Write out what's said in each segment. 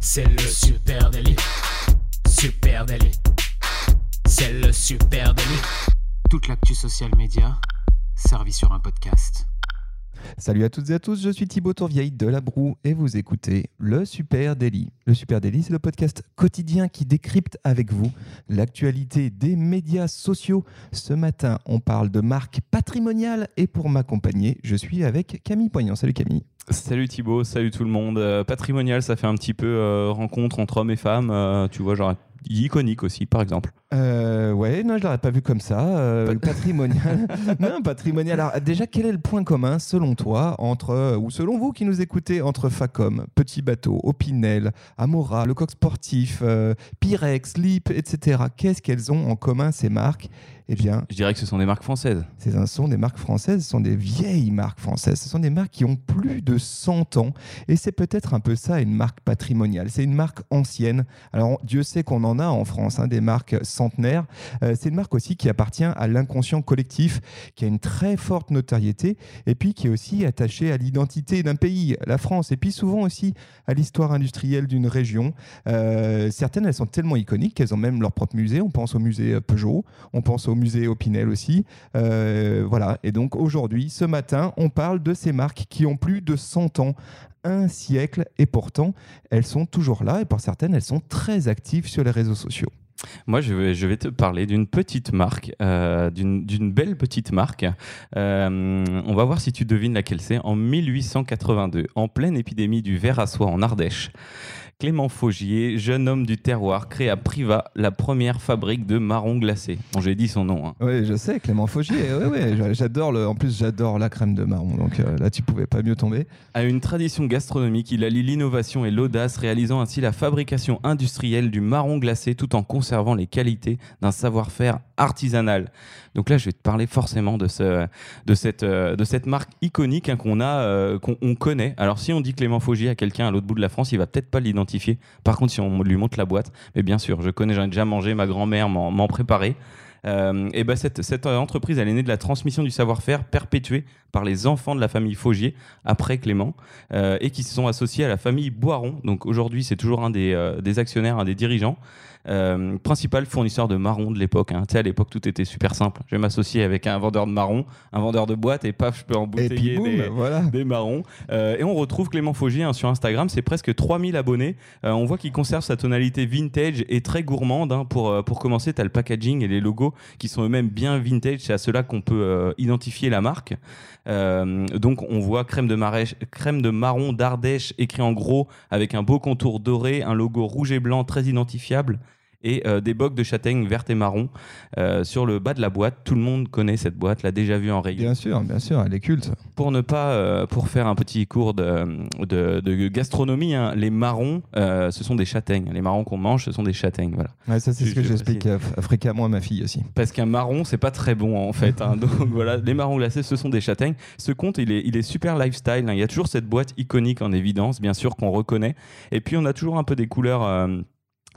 C'est le super délit. Super délit. C'est le super délit. Toute l'actu social média servie sur un podcast. Salut à toutes et à tous, je suis Thibaut Tourvieille de La Broue et vous écoutez Le Super Daily. Le Super Daily, c'est le podcast quotidien qui décrypte avec vous l'actualité des médias sociaux. Ce matin, on parle de marque patrimoniale et pour m'accompagner, je suis avec Camille Poignant. Salut Camille. Salut Thibaut, salut tout le monde. Euh, patrimonial, ça fait un petit peu euh, rencontre entre hommes et femmes. Euh, tu vois, genre iconique aussi, par exemple. Euh, ouais, non, je l'aurais pas vu comme ça. Euh, patrimonial. non, patrimonial. Alors, déjà, quel est le point commun, selon toi, entre, euh, ou selon vous qui nous écoutez, entre Facom, Petit Bateau, Opinel, Amora, Le Coq Sportif, euh, Pyrex, Lip, etc. Qu'est-ce qu'elles ont en commun, ces marques? Eh bien, je dirais que ce sont des marques françaises. Ce sont des marques françaises, ce sont des vieilles marques françaises, ce sont des marques qui ont plus de 100 ans. Et c'est peut-être un peu ça, une marque patrimoniale. C'est une marque ancienne. Alors, Dieu sait qu'on en a en France, hein, des marques 100 centenaire. Euh, c'est une marque aussi qui appartient à l'inconscient collectif, qui a une très forte notoriété et puis qui est aussi attachée à l'identité d'un pays, la France, et puis souvent aussi à l'histoire industrielle d'une région. Euh, certaines, elles sont tellement iconiques qu'elles ont même leur propre musée. On pense au musée euh, Peugeot, on pense au musée Opinel aussi. Voilà. Et donc aujourd'hui, ce matin, on parle de ces marques qui ont plus de 100 ans un siècle et pourtant elles sont toujours là et pour certaines elles sont très actives sur les réseaux sociaux. Moi, je vais, te parler d'une petite marque, euh, d'une belle petite marque. Euh, on va voir si tu devines laquelle c'est. En 1882, en pleine épidémie du ver à soie en Ardèche, Clément Faugier, jeune homme du terroir, crée à Privas la première fabrique de marrons glacés. Bon, j'ai dit son nom. Hein. Oui, je sais, Clément Faugier. oui, j'adore le. En plus, j'adore la crème de marron. Donc euh, là, tu pouvais pas mieux tomber. À une tradition gastronomique, il allie l'innovation et l'audace, réalisant ainsi la fabrication industrielle du marron glacé tout en conservant les qualités d'un savoir-faire artisanal. Donc là, je vais te parler forcément de, ce, de, cette, euh, de cette marque iconique hein, qu'on a, euh, qu'on connaît. Alors si on dit Clément Faugier à quelqu'un à l'autre bout de la France, il va peut-être pas l'identifier. Par contre, si on lui montre la boîte, mais bien sûr, je connais, j'en ai déjà mangé, ma grand-mère m'en préparé. Euh, et ben cette, cette, entreprise, elle est née de la transmission du savoir-faire perpétué par les enfants de la famille Faugier après Clément et qui se sont associés à la famille Boiron. Donc aujourd'hui, c'est toujours un des actionnaires, un des dirigeants. Euh, principal fournisseur de marrons de l'époque. Hein. Tu sais, à l'époque, tout était super simple. Je vais m'associer avec un vendeur de marrons, un vendeur de boîtes, et paf, je peux embouteiller des, voilà. des, marrons. Euh, et on retrouve Clément Faugier hein, sur Instagram, c'est presque 3000 abonnés. Euh, on voit qu'il conserve sa tonalité vintage et très gourmande. Hein. Pour, pour commencer, tu as le packaging et les logos qui sont eux-mêmes bien vintage. C'est à cela qu'on peut identifier la marque. donc, on voit crème de, marèche, crème de marron d'Ardèche écrit en gros avec un beau contour doré, un logo rouge et blanc très identifiable et euh, des bocs de châtaigne verte et marron euh, sur le bas de la boîte. Tout le monde connaît cette boîte, l'a déjà vue en rayon. Bien sûr, bien sûr, elle est culte. Pour ne pas, euh, pour faire un petit cours de, de, gastronomie, hein, les marrons, ce sont des châtaignes. Les marrons qu'on mange, ce sont des châtaignes, voilà. Ouais, ça c'est ce que j'explique fréquemment à ma fille aussi. Parce qu'un marron, c'est pas très bon en fait. Hein. donc voilà, les marrons glacés, ce sont des châtaignes. Ce compte, il est, il est super lifestyle. Hein. Il y a toujours cette boîte iconique en évidence, bien sûr qu'on reconnaît. Et puis on a toujours un peu des couleurs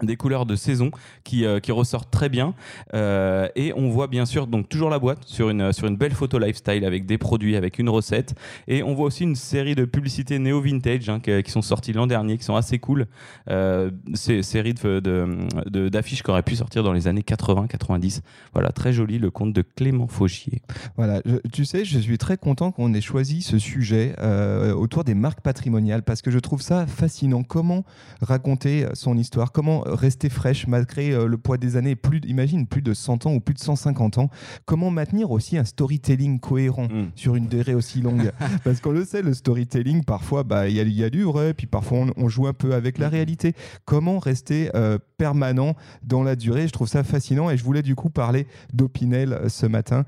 des couleurs de saison qui, euh, qui ressortent très bien. Euh, et on voit bien sûr donc toujours la boîte sur une, sur une belle photo lifestyle avec des produits avec une recette. Et on voit aussi une série de publicités néo vintage hein, qui, sont sorties l'an dernier qui sont assez cool. Euh, ces séries de, de, d'affiches qui auraient pu sortir dans les années 80 90 voilà très joli le compte de Clément Fauchier. Voilà tu sais je suis très content qu'on ait choisi ce sujet autour des marques patrimoniales parce que je trouve ça fascinant. Comment raconter son histoire? Comment rester fraîche malgré euh, le poids des années, plus, imagine plus de 100 ans ou plus de 150 ans. Comment maintenir aussi un storytelling cohérent mm. sur une durée aussi longue? Parce qu'on le sait, le storytelling, parfois, bah, il y, a, y a du vrai, puis parfois on, joue un peu avec la réalité. Comment rester euh, permanent dans la durée Je trouve ça fascinant et je voulais du coup parler d'Opinel euh, ce matin.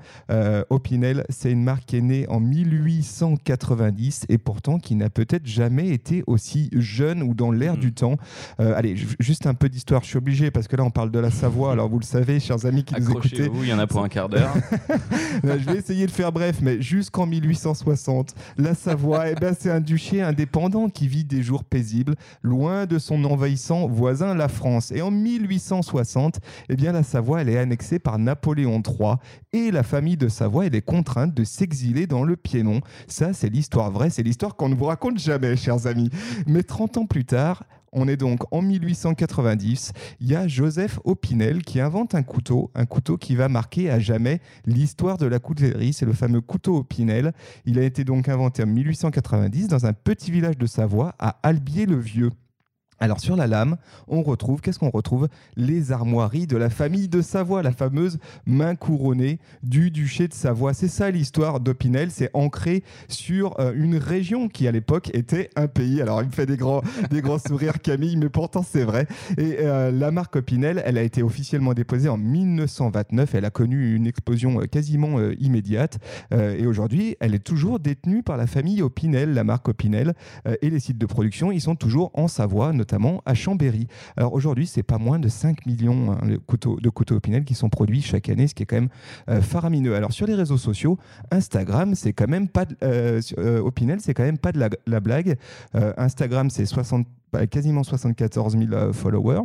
Opinel, c'est une marque qui est née en 1890 et pourtant qui n'a peut-être jamais été aussi jeune ou dans l'air mm. du temps. allez, juste un peu d'histoire. Je suis obligé parce que là, on parle de la Savoie. Alors, vous le savez, chers amis qui nous écoutez. vous il y en a pour un quart d'heure. je vais essayer de faire bref, mais jusqu'en 1860, la Savoie, eh ben, c'est un duché indépendant qui vit des jours paisibles, loin de son envahissant voisin, la France. Et Et en 1860, eh bien, la Savoie, elle est annexée par Napoléon III et la famille de Savoie, elle est contrainte de s'exiler dans le Piémont. Ça, c'est l'histoire vraie, c'est l'histoire qu'on ne vous raconte jamais, chers amis. Mais 30 ans plus tard, on est donc en 1890. Il y a Joseph Opinel qui invente un couteau, un couteau qui va marquer à jamais l'histoire de la coutellerie. C'est le fameux couteau Opinel. Il a été donc inventé en 1890 dans un petit village de Savoie à Albier-le-Vieux. Alors sur la lame, on retrouve, qu'est-ce qu'on retrouve? Les armoiries de la famille de Savoie, la fameuse main couronnée du duché de Savoie. C'est ça l'histoire d'Opinel, c'est ancré sur euh, une région qui à l'époque était un pays. Alors il me fait des grands, des grands sourires Camille, mais pourtant c'est vrai. Et euh, la marque Opinel, elle a été officiellement déposée en 1929, elle a connu une explosion euh, quasiment immédiate et aujourd'hui elle est toujours détenue par la famille Opinel, la marque Opinel et les sites de production, ils sont toujours en Savoie, notamment à Chambéry. Alors aujourd'hui, c'est pas moins de 5 millions hein, de couteaux Opinel qui sont produits chaque année, ce qui est quand même euh, faramineux. Alors sur les réseaux sociaux, Instagram, c'est quand même pas de, euh, euh, Opinel, c'est quand même pas de la, blague. Instagram, c'est bah, quasiment 74 000 followers.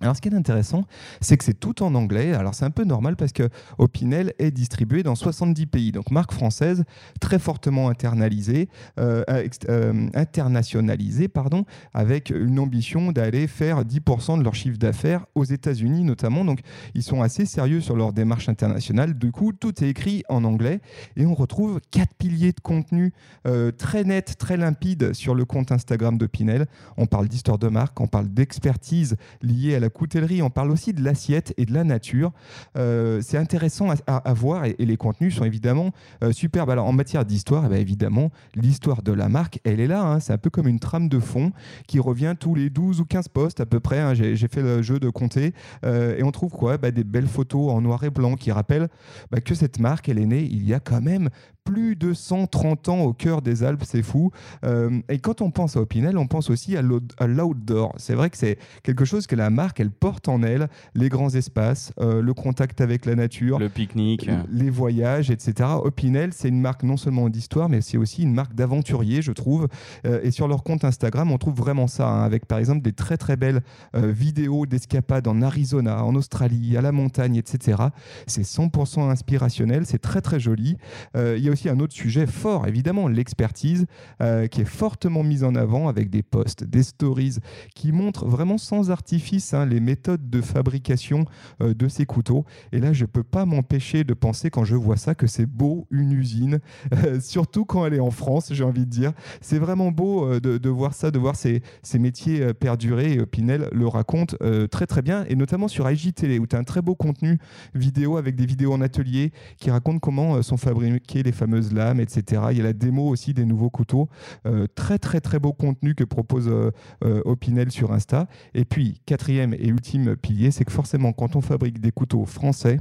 Alors, ce qui est intéressant, c'est que c'est tout en anglais. Alors, c'est un peu normal parce que Opinel est distribué dans 70 pays. Donc, marque française très fortement internalisée, euh, euh, internationalisée, pardon, avec une ambition d'aller faire 10% de leur chiffre d'affaires aux États-Unis notamment. Donc, ils sont assez sérieux sur leur démarche internationale. Du coup, tout est écrit en anglais et on retrouve quatre piliers de contenu euh, très nets, très limpides sur le compte Instagram d'Opinel. On parle d'histoire de marque, on parle d'expertise liée à la coutellerie, on parle aussi de l'assiette et de la nature. Euh, c'est intéressant à, voir et, les contenus sont évidemment euh, superbes. Alors en matière d'histoire, eh ben, évidemment, l'histoire de la marque, elle est là. Hein. C'est un peu comme une trame de fond qui revient tous les 12 ou 15 postes à peu près. Hein. J'ai fait le jeu de compter euh, et on trouve quoi? Bah, Des belles photos en noir et blanc qui rappellent bah, que cette marque, elle est née il y a quand même plus de 130 ans au cœur des Alpes, c'est fou. Euh, et quand on pense à Opinel, on pense aussi à l'outdoor. C'est vrai que c'est quelque chose que la marque, elle porte en elle, les grands espaces, euh, le contact avec la nature, le pique-nique, les voyages, etc. Opinel, c'est une marque non seulement d'histoire, mais c'est aussi une marque d'aventurier, je trouve. Euh, et sur leur compte Instagram, on trouve vraiment ça, hein, avec par exemple des très très belles vidéos d'escapades en Arizona, en Australie, à la montagne, etc. C'est 100% inspirationnel, c'est très très joli. Il y a aussi un autre sujet fort, évidemment, l'expertise, euh, qui est fortement mise en avant avec des posts, des stories qui montrent vraiment sans artifice hein, les méthodes de fabrication euh, de ces couteaux. Et là, je ne peux pas m'empêcher de penser quand je vois ça que c'est beau une usine, euh, surtout quand elle est en France, j'ai envie de dire. C'est vraiment beau de, voir ça, de voir ces, ces métiers perdurer. Et Pinel le raconte très très bien, et notamment sur IGTV, où tu as un très beau contenu vidéo avec des vidéos en atelier qui racontent comment sont fabriqués les etc. Il y a la démo aussi des nouveaux couteaux. Euh, très, très, très beau contenu que propose euh, euh, Opinel sur Insta. Et puis, quatrième et ultime pilier, c'est que forcément, quand on fabrique des couteaux français,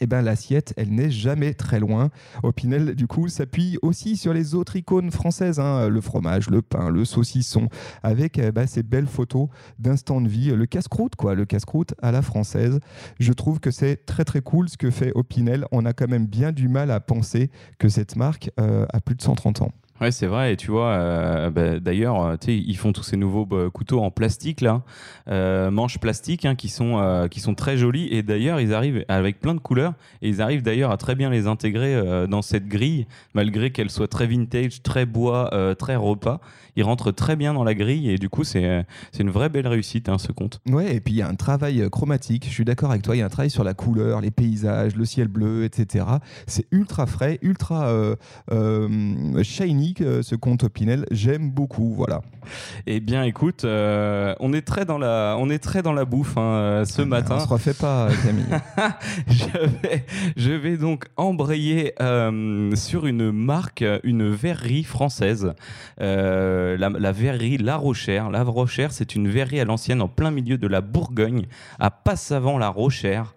eh ben, l'assiette, elle n'est jamais très loin. Opinel, du coup, s'appuie aussi sur les autres icônes françaises, hein, le fromage, le pain, le saucisson, avec eh ben, ces belles photos d'instant de vie, le casse-croûte, quoi, le casse-croûte à la française. Je trouve que c'est très très cool ce que fait Opinel. On a quand même bien du mal à penser que cette marque euh, a plus de 130 ans. Ouais, c'est vrai. Et tu vois, euh, bah, d'ailleurs, euh, ils font tous ces nouveaux bah, couteaux en plastique, là, euh, manches plastiques, hein, qui, sont, qui sont très jolis. Et d'ailleurs, ils arrivent avec plein de couleurs. Et ils arrivent d'ailleurs à très bien les intégrer dans cette grille, malgré qu'elle soit très vintage, très bois, très repas. Ils rentrent très bien dans la grille. Et du coup, c'est une vraie belle réussite, hein, ce compte. Ouais, et puis il y a un travail chromatique. Je suis d'accord avec toi. Il y a un travail sur la couleur, les paysages, le ciel bleu, etc. C'est ultra frais, ultra shiny euh, ce compte Opinel. J'aime beaucoup, voilà. Eh bien, écoute, euh, on est très dans la, on est très dans la bouffe hein, euh, ce ah, matin. On se refait pas, Camille. je, vais, je vais donc embrayer sur une marque, une verrerie française, la, la, verrerie La Rochère. La Rochère, c'est une verrerie à l'ancienne en plein milieu de la Bourgogne, à Passavant-la Rochère.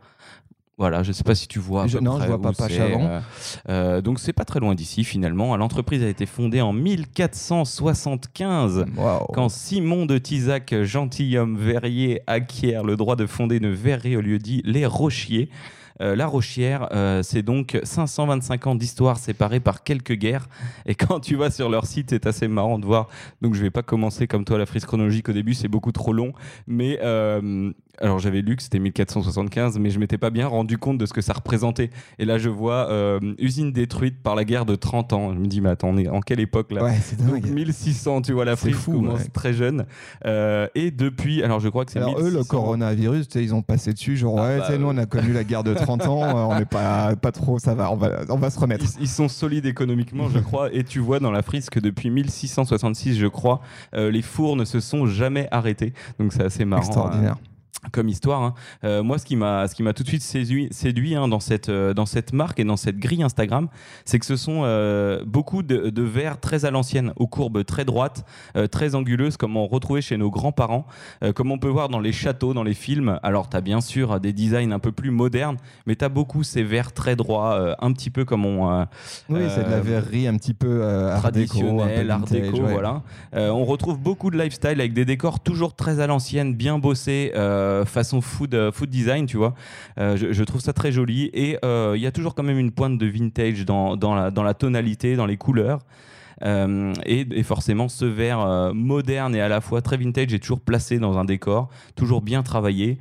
Voilà, je ne sais pas si tu vois. Je, non, je vois pas Pachavant. Euh, euh, donc c'est pas très loin d'ici finalement. L'entreprise a été fondée en 1475 quand Simon de Tisac, gentilhomme verrier, acquiert le droit de fonder une verrerie au lieu dit Les Rochiers. la Rochière, c'est donc 525 ans d'histoire séparée par quelques guerres. Et quand tu vas sur leur site, c'est assez marrant de voir. Donc je vais pas commencer comme toi la frise chronologique au début, c'est beaucoup trop long. Mais alors j'avais lu que c'était 1475, mais je m'étais pas bien rendu compte de ce que ça représentait. Et là, je vois euh, usine détruite par la guerre de 30 ans. Je me dis, mais attends, on est en quelle époque là? Ouais, c'est Donc 1600, tu vois, la frise fou, commence très jeune. Euh, et depuis, alors je crois que c'est. Alors eux, le coronavirus, ils ont passé dessus, genre, ah ouais, bah, nous, on a connu la guerre de 30 ans, euh, on n'est pas, pas trop, ça va, on va, on va se remettre. Ils, sont solides économiquement, je crois. Et tu vois dans la frise que depuis 1666, je crois, les fours ne se sont jamais arrêtés. Donc c'est assez marrant. Extraordinaire comme histoire. Hein. Euh, moi, ce qui m'a ce qui m'a tout de suite séduit, séduit hein, dans cette euh, dans cette marque et dans cette grille Instagram, c'est que ce sont euh, beaucoup de, de, verres très à l'ancienne, aux courbes très droites, très anguleuses, comme on retrouvait chez nos grands-parents, comme on peut voir dans les châteaux, dans les films. Alors, tu as bien sûr des designs un peu plus modernes, mais tu as beaucoup ces verres très droits, un petit peu comme on. oui, c'est de la verrerie un petit peu traditionnelle, art déco, voilà. on retrouve beaucoup de lifestyle avec des décors toujours très à l'ancienne, bien bossés. Euh, façon food, euh, food design, tu vois. Euh, je, trouve ça très joli. Et il y a toujours quand même une pointe de vintage dans, dans, la, dans la tonalité, dans les couleurs. et, forcément, ce verre moderne et à la fois très vintage est toujours placé dans un décor, toujours bien travaillé.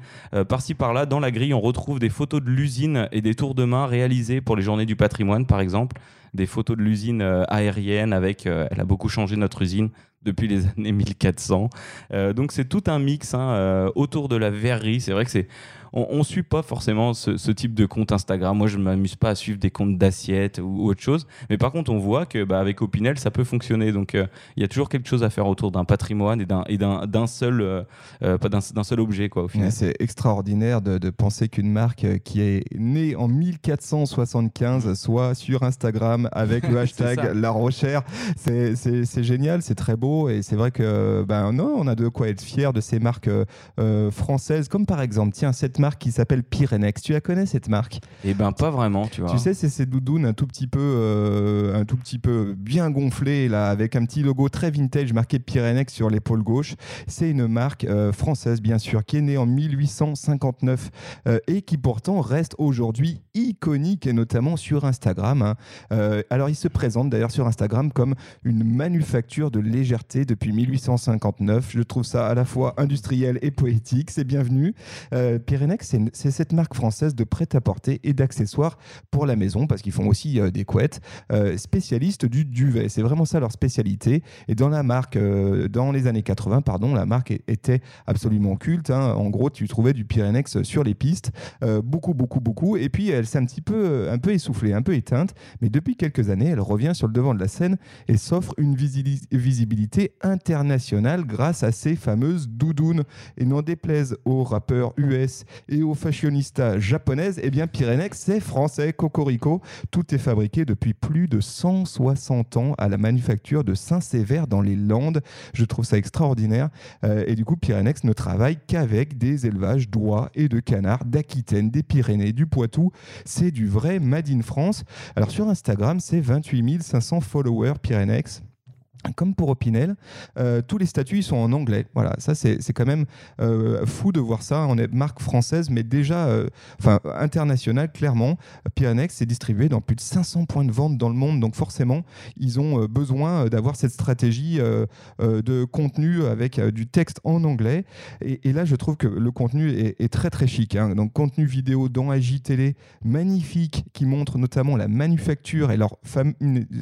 Par-ci par-là, dans la grille, on retrouve des photos de l'usine et des tours de main réalisés pour les journées du patrimoine, par exemple. Des photos de l'usine aérienne avec. elle a beaucoup changé notre usine depuis les années 1400. Euh, donc c'est tout un mix hein, euh, autour de la verrerie. C'est vrai que c'est on, ne suit pas forcément ce, type de compte Instagram. Moi, je m'amuse pas à suivre des comptes d'assiettes ou, autre chose. Mais par contre, on voit que bah, avec Opinel, ça peut fonctionner. Donc, euh, il y a toujours quelque chose à faire autour d'un patrimoine et d'un seul euh, pas d'un seul objet quoi. Au final. c'est extraordinaire de, penser qu'une marque qui est née en 1475 soit sur Instagram avec le hashtag La Rochère. C'est génial, c'est très beau et c'est vrai que ben non, on a de quoi être fier de ces marques françaises, comme par exemple, tiens, cette marque qui s'appelle Pyrenex. Tu la connais cette marque? Eh ben pas vraiment, tu vois. Tu sais, c'est ces doudounes un tout petit peu, euh, un tout petit peu bien gonflées là, avec un petit logo très vintage marqué Pyrenex sur l'épaule gauche. C'est une marque euh, française bien sûr qui est née en 1859 euh, et qui pourtant reste aujourd'hui iconique et notamment sur Instagram. Hein. alors il se présente d'ailleurs sur Instagram comme une manufacture de légèreté depuis 1859. Je trouve ça à la fois industriel et poétique. C'est bienvenu. Pyrenex c'est cette marque française de prêt-à-porter et d'accessoires pour la maison, parce qu'ils font aussi euh, des couettes, euh, spécialistes du duvet. C'est vraiment ça leur spécialité. Et dans la marque, euh, dans les années 80, pardon, la marque était absolument culte. Hein. En gros, tu trouvais du Pyrenex sur les pistes, beaucoup, beaucoup, beaucoup. Et puis, elle s'est un petit peu, un peu essoufflée, un peu éteinte. Mais depuis quelques années, elle revient sur le devant de la scène et s'offre une visibilité internationale grâce à ses fameuses doudounes. Et n'en déplaise aux rappeurs US et aux fashionistas japonaises, eh bien Pyrenex, c'est français, cocorico. Tout est fabriqué depuis plus de 160 ans à la manufacture de Saint-Sévère dans les Landes. Je trouve ça extraordinaire. Euh, et du coup, Pyrenex ne travaille qu'avec des élevages d'oies et de canards d'Aquitaine, des Pyrénées, du Poitou. C'est du vrai Made in France. Alors sur Instagram, c'est 28 500 followers Pyrenex comme pour Opinel, euh, tous les statuts sont en anglais. Voilà, ça c'est quand même euh, fou de voir ça. On est marque française, mais déjà euh, enfin internationale, clairement. Pyrenex est distribué dans plus de 500 points de vente dans le monde, donc forcément, ils ont besoin d'avoir cette stratégie de contenu avec du texte en anglais. Et, là, je trouve que le contenu est, très très chic. Hein. Donc, contenu vidéo dans AJ magnifique, qui montre notamment la manufacture et leur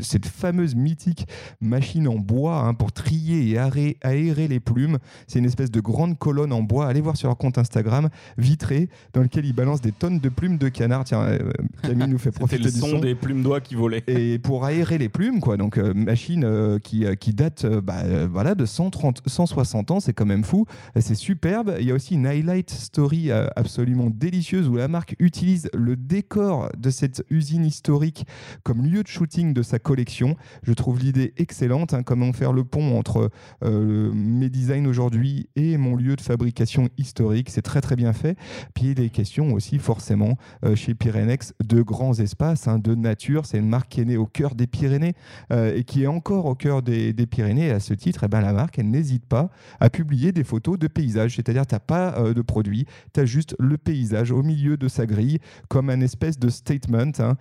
cette fameuse mythique machine en bois hein, pour trier et aérer, les plumes. C'est une espèce de grande colonne en bois. Allez voir sur leur compte Instagram, vitré, dans lequel ils balancent des tonnes de plumes de canard. Tiens, euh, Camille nous fait profiter le du son, des plumes d'oie qui volaient. Et pour aérer les plumes, quoi. Donc, euh, machine euh, qui, qui date bah, voilà, de 130, 160 ans, c'est quand même fou. C'est superbe. Il y a aussi une highlight story absolument délicieuse où la marque utilise le décor de cette usine historique comme lieu de shooting de sa collection. Je trouve l'idée excellente. Hein hein, comment faire le pont entre euh, mes designs aujourd'hui et mon lieu de fabrication historique. C'est très très bien fait. Puis il est question aussi forcément euh, chez Pyrenex de grands espaces, hein, de nature. C'est une marque qui est née au cœur des Pyrénées euh, et qui est encore au cœur des, Pyrénées. Et à ce titre, eh ben, la marque, elle n'hésite pas à publier des photos de paysages. C'est-à-dire, tu n'as pas de produit, tu as juste le paysage au milieu de sa grille comme un espèce de statement. Hein.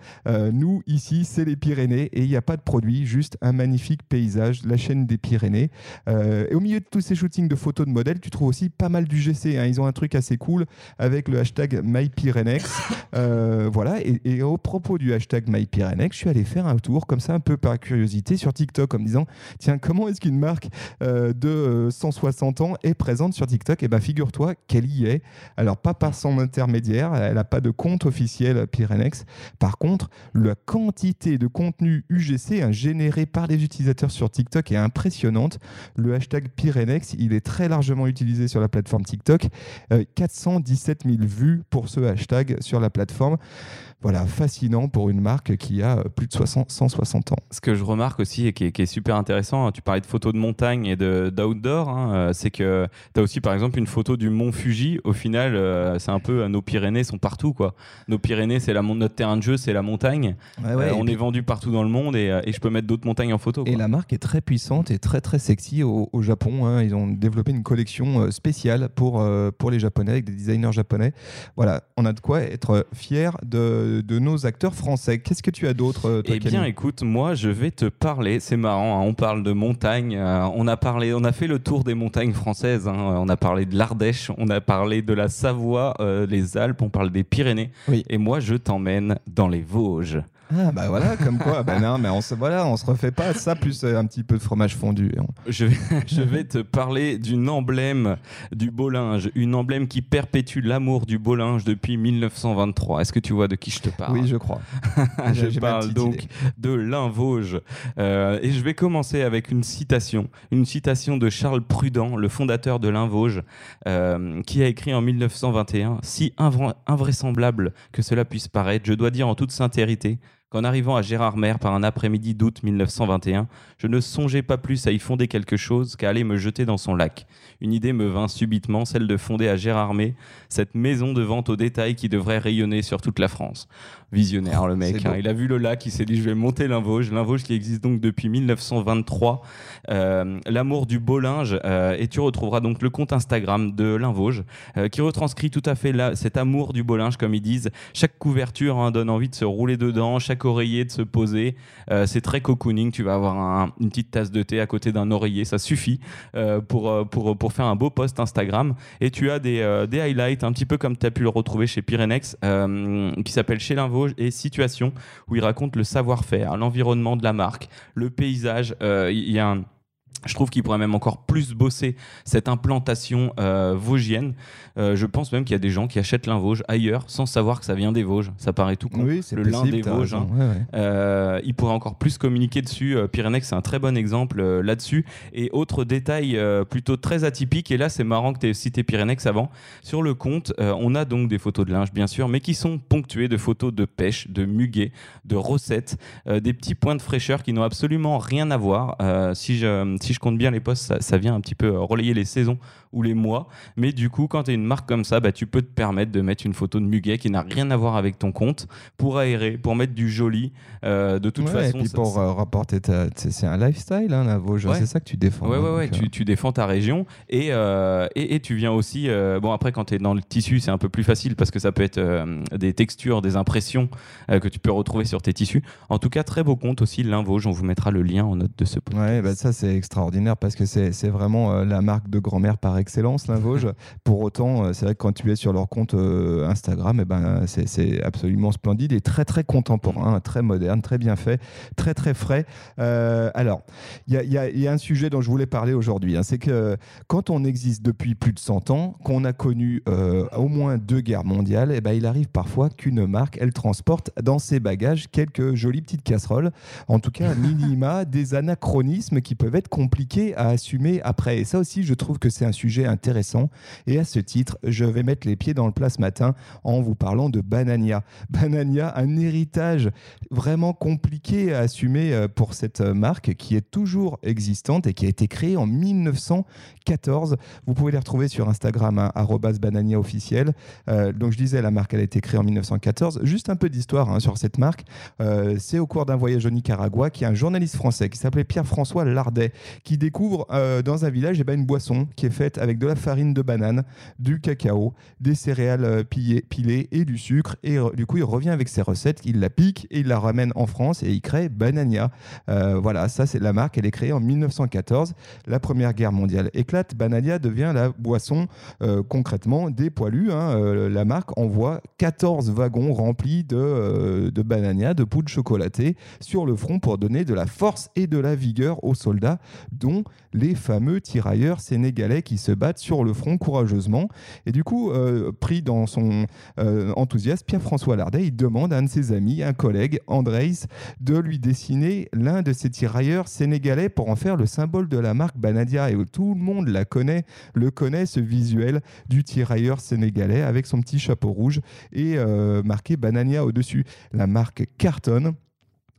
nous, ici, c'est les Pyrénées et il n'y a pas de produit, juste un magnifique paysage, la chaîne des Pyrénées. Euh, et au milieu de tous ces shootings de photos de modèles, tu trouves aussi pas mal du GC. Hein. Ils ont un truc assez cool avec le hashtag MyPyrenex. Euh, voilà. Et, au propos du hashtag MyPyrenex, je suis allé faire un tour comme ça, un peu par curiosité, sur TikTok en me disant tiens, comment est-ce qu'une marque euh, de 160 ans est présente sur TikTok? Et eh bien, figure-toi qu'elle y est. Alors, pas par son intermédiaire, elle n'a pas de compte officiel Pyrenex. Par contre, la quantité de contenu UGC hein, généré par les utilisateurs sur TikTok est impressionnante. Le hashtag Pyrenex, il est très largement utilisé sur la plateforme TikTok. 417 euh, 000 vues pour ce hashtag sur la plateforme voilà, fascinant pour une marque qui a euh, plus de 160 ans. Ce que je remarque aussi et qui est, super intéressant, hein, tu parlais de photos de montagne et d'outdoor, hein, euh, c'est que tu as aussi par exemple une photo du mont Fuji. Au final, euh, c'est un peu nos Pyrénées sont partout. quoi. Nos Pyrénées, c'est notre terrain de jeu, c'est la montagne. on est vendu partout dans le monde et, je peux mettre d'autres montagnes en photo. Et la marque est très puissante et très très sexy au, Japon. Hein. Ils ont développé une collection spéciale pour, pour les Japonais avec des designers japonais. Voilà, on a de quoi être fier de de, nos acteurs français. Qu'est-ce que tu as d'autre euh, Eh bien, écoute, moi, je vais te parler. C'est marrant, hein, on parle de montagnes. Euh, on a parlé, on a fait le tour des montagnes françaises. Hein. on a parlé de l'Ardèche, on a parlé de la Savoie, euh, les Alpes, on parle des Pyrénées. Et moi, je t'emmène dans les Vosges. Ah bah voilà, comme quoi. bah non, mais on se voilà, on se refait pas ça plus euh, un petit peu de fromage fondu. Je, vais, je vais te parler d'une emblème du beau linge, une emblème qui perpétue l'amour du beau linge depuis 1923. Est-ce que tu vois de qui je te parle? Oui, je crois. je parle donc de Lin Vosges. Euh, et je vais commencer avec une citation, une citation de Charles Prudent, le fondateur de Lin Vosges, euh, qui a écrit en 1921 si invraisemblable que cela puisse paraître, je dois dire en toute sincérité qu'en arrivant à Gérardmer par un après-midi d'août 1921, je ne songeais pas plus à y fonder quelque chose qu'à aller me jeter dans son lac. Une idée me vint subitement, celle de fonder à Gérardmer cette maison de vente au détail qui devrait rayonner sur toute la France. Visionnaire le mec, hein. il a vu le lac, il s'est dit je vais monter l'Invauge, l'Invauge qui existe donc depuis 1923. Euh, l'amour du beau linge, euh, et tu retrouveras donc le compte Instagram de l'Invauge euh, qui retranscrit tout à fait cet amour du beau linge comme ils disent. Chaque couverture hein, donne envie de se rouler dedans, chaque oreiller de se poser. Euh, c'est très cocooning. Tu vas avoir une petite tasse de thé à côté d'un oreiller. Ça suffit pour, pour, pour faire un beau post Instagram. Et tu as des, des highlights, un petit peu comme tu as pu le retrouver chez Pyrenex, qui s'appelle Chez et Situation, où il raconte le savoir-faire, l'environnement de la marque, le paysage. Il y a un je trouve qu'il pourrait même encore plus bosser cette implantation euh, vosgienne. Euh, je pense même qu'il y a des gens qui achètent l'un Vosges ailleurs sans savoir que ça vient des Vosges. Ça paraît tout con. Oui, le lin des Vosges. Hein. Euh, il pourrait encore plus communiquer dessus. Pyrénées, c'est un très bon exemple là-dessus. Et autre détail plutôt très atypique, et là c'est marrant que tu aies cité Pyrénées avant. Sur le compte, on a donc des photos de linge, bien sûr, mais qui sont ponctuées de photos de pêche, de muguet, de recettes, des petits points de fraîcheur qui n'ont absolument rien à voir. si je si je compte bien les posts, ça, vient un petit peu relayer les saisons ou les mois. Mais du coup, quand tu es une marque comme ça, bah, tu peux te permettre de mettre une photo de muguet qui n'a rien à voir avec ton compte pour aérer, pour mettre du joli. Euh, de toute façon. Et puis pour euh, rapporter C'est un lifestyle, hein, Vosges. C'est ça que tu défends. Ouais, ouais, ouais. Tu, tu, défends ta région et, et, et, tu viens aussi. bon, après, quand tu es dans le tissu, c'est un peu plus facile parce que ça peut être des textures, des impressions que tu peux retrouver sur tes tissus. En tout cas, très beau compte aussi, l'un Vosges. On vous mettra le lien en note de ce podcast. Ouais, bah ça, c'est extraordinaire parce que c'est vraiment euh, la marque de grand-mère par excellence, Vosges. Pour autant, euh, c'est vrai que quand tu es sur leur compte euh, Instagram, et eh ben, c'est absolument splendide et très très contemporain, très moderne, très bien fait, très très frais. alors, il y, y, a un sujet dont je voulais parler aujourd'hui, hein, c'est que quand on existe depuis plus de 100 ans, qu'on a connu au moins deux guerres mondiales, et eh ben, il arrive parfois qu'une marque, elle transporte dans ses bagages quelques jolies petites casseroles, en tout cas minima des anachronismes qui peuvent être complexes compliqué à assumer après. Et ça aussi, je trouve que c'est un sujet intéressant. Et à ce titre, je vais mettre les pieds dans le plat ce matin en vous parlant de Banania. Banania, un héritage vraiment compliqué à assumer euh, pour cette marque qui est toujours existante et qui a été créée en 1914. Vous pouvez les retrouver sur Instagram, hein, banania officiel. Euh, donc je disais, la marque, elle a été créée en 1914. Juste un peu d'histoire hein, sur cette marque. Euh, c'est au cours d'un voyage au Nicaragua qu'il y a un journaliste français qui s'appelait Pierre-François Lardet qui découvre euh, dans un village eh ben, une boisson qui est faite avec de la farine de banane, du cacao, des céréales pilées et du sucre. Et du coup, il revient avec ses recettes, il la pique et il la ramène en France et il crée Banania. voilà, ça c'est la marque, elle est créée en 1914. La Première Guerre mondiale éclate, Banania devient la boisson concrètement des poilus. Hein, la marque envoie 14 wagons remplis de, euh, de banania, de poudre chocolatée sur le front pour donner de la force et de la vigueur aux soldats, dont les fameux tirailleurs sénégalais qui se battent sur le front courageusement. Et du coup, euh, pris dans son euh, enthousiasme, Pierre-François Lardet, il demande à un de ses amis, un collègue, Andrés, de lui dessiner l'un de ces tirailleurs sénégalais pour en faire le symbole de la marque Banadia. Et tout le monde la connaît, le connaît, ce visuel du tirailleur sénégalais avec son petit chapeau rouge et euh, marqué Banania au-dessus. La marque cartonne.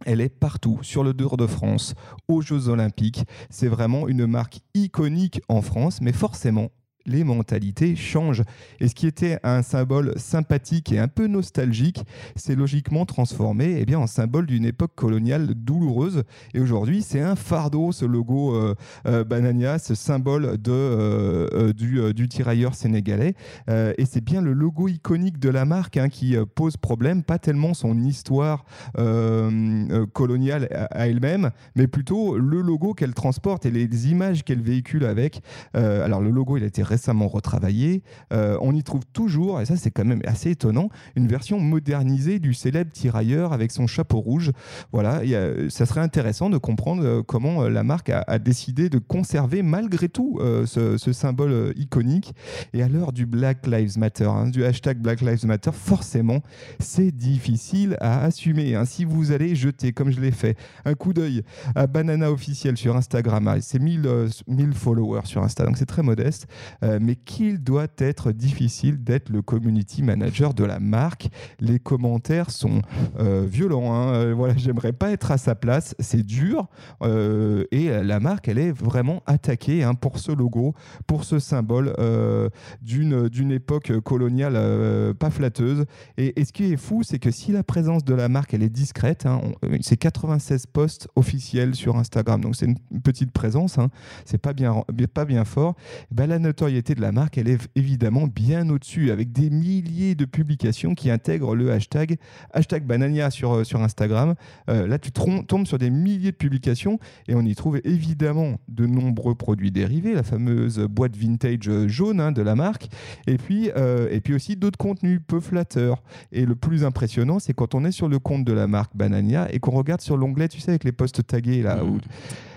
Elle est partout, sur le Tour de France, aux Jeux Olympiques. C'est vraiment une marque iconique en France, mais forcément, les mentalités changent. Et ce qui était un symbole sympathique et un peu nostalgique, c'est logiquement transformé eh bien, en symbole d'une époque coloniale douloureuse. Et aujourd'hui, c'est un fardeau, ce logo euh, euh, Banania, ce symbole de, euh, du, tirailleur sénégalais. et c'est bien le logo iconique de la marque hein, qui pose problème, pas tellement son histoire coloniale à, elle-même, mais plutôt le logo qu'elle transporte et les images qu'elle véhicule avec. alors le logo, il a été récemment retravaillé. Euh, on y trouve toujours, et ça c'est quand même assez étonnant, une version modernisée du célèbre tirailleur avec son chapeau rouge. Voilà, ça serait intéressant de comprendre euh, comment euh, la marque a, décidé de conserver malgré tout ce, symbole iconique. Et à l'heure du Black Lives Matter, hein, du hashtag Black Lives Matter, forcément, c'est difficile à assumer. Hein. Si vous allez jeter, comme je l'ai fait, un coup d'œil à Banana officiel sur Instagram, hein, c'est 1000, 1000 followers sur Insta, donc c'est très modeste. Euh, mais qu'il doit être difficile d'être le community manager de la marque. Les commentaires sont euh, violents. Hein. Euh, voilà, j'aimerais pas être à sa place. C'est dur. et la marque, elle est vraiment attaquée hein, pour ce logo, pour ce symbole d'une d'une époque coloniale pas flatteuse. Et, ce qui est fou, c'est que si la présence de la marque, elle est discrète, hein, c'est 96 posts officiels sur Instagram, donc c'est une petite présence, c'est pas bien, pas bien fort. Ben, la notoriété de la marque, elle est évidemment bien au-dessus, avec des milliers de publications qui intègrent le hashtag, hashtag Banania sur, euh, sur Instagram. Euh, là, tu tombes sur des milliers de publications et on y trouve évidemment de nombreux produits dérivés, la fameuse boîte vintage jaune hein, de la marque, et puis, euh, et puis aussi d'autres contenus peu flatteurs. Et le plus impressionnant, c'est quand on est sur le compte de la marque Banania et qu'on regarde sur l'onglet, tu sais, avec les posts tagués là. Où...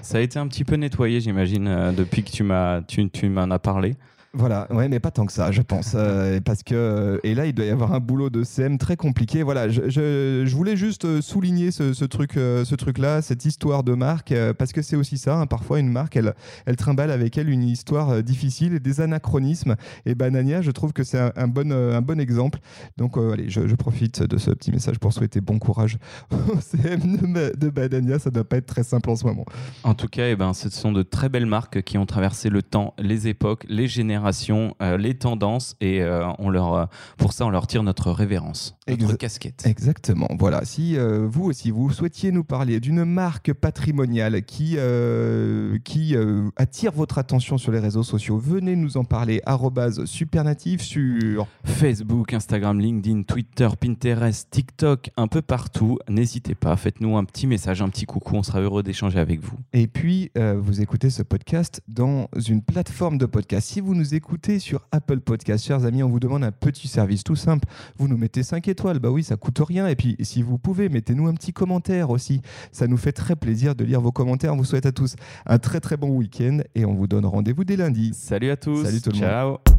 Ça a été un petit peu nettoyé, j'imagine, depuis que tu m'as tu, tu m'en as parlé. Voilà, ouais, mais pas tant que ça, je pense. Euh, parce que, et là, il doit y avoir un boulot de CM très compliqué. Voilà, je, je, voulais juste euh, souligner ce, ce truc, euh, ce truc-là, cette histoire de marque, parce que c'est aussi ça. Hein, parfois, une marque, elle, elle trimballe avec elle une histoire difficile et des anachronismes. Et Banania, je trouve que c'est un, bon, un bon exemple. Donc, allez, je, profite de ce petit message pour souhaiter bon courage au CM de, de Banania. Ça doit pas être très simple en ce moment. En tout cas, eh ben, ce sont de très belles marques qui ont traversé le temps, les époques, les générations euh, les tendances, et euh, on leur, euh, pour ça, on leur tire notre révérence, notre casquette. Exactement. Voilà. Si vous aussi, vous souhaitiez nous parler d'une marque patrimoniale qui, qui attire votre attention sur les réseaux sociaux, venez nous en parler. Supernatif sur Facebook, Instagram, LinkedIn, Twitter, Pinterest, TikTok, un peu partout. N'hésitez pas, faites-nous un petit message, un petit coucou, on sera heureux d'échanger avec vous. Et puis, vous écoutez ce podcast dans une plateforme de podcast. Si vous nous écoutez sur Apple Podcast, chers amis, on vous demande un petit service tout simple. Vous nous mettez 5 étoiles, bah oui, ça coûte rien. Et puis, si vous pouvez, mettez-nous un petit commentaire aussi. Ça nous fait très plaisir de lire vos commentaires. On vous souhaite à tous un très très bon week-end et on vous donne rendez-vous dès lundi. Salut à tous. Salut tout le Ciao. monde.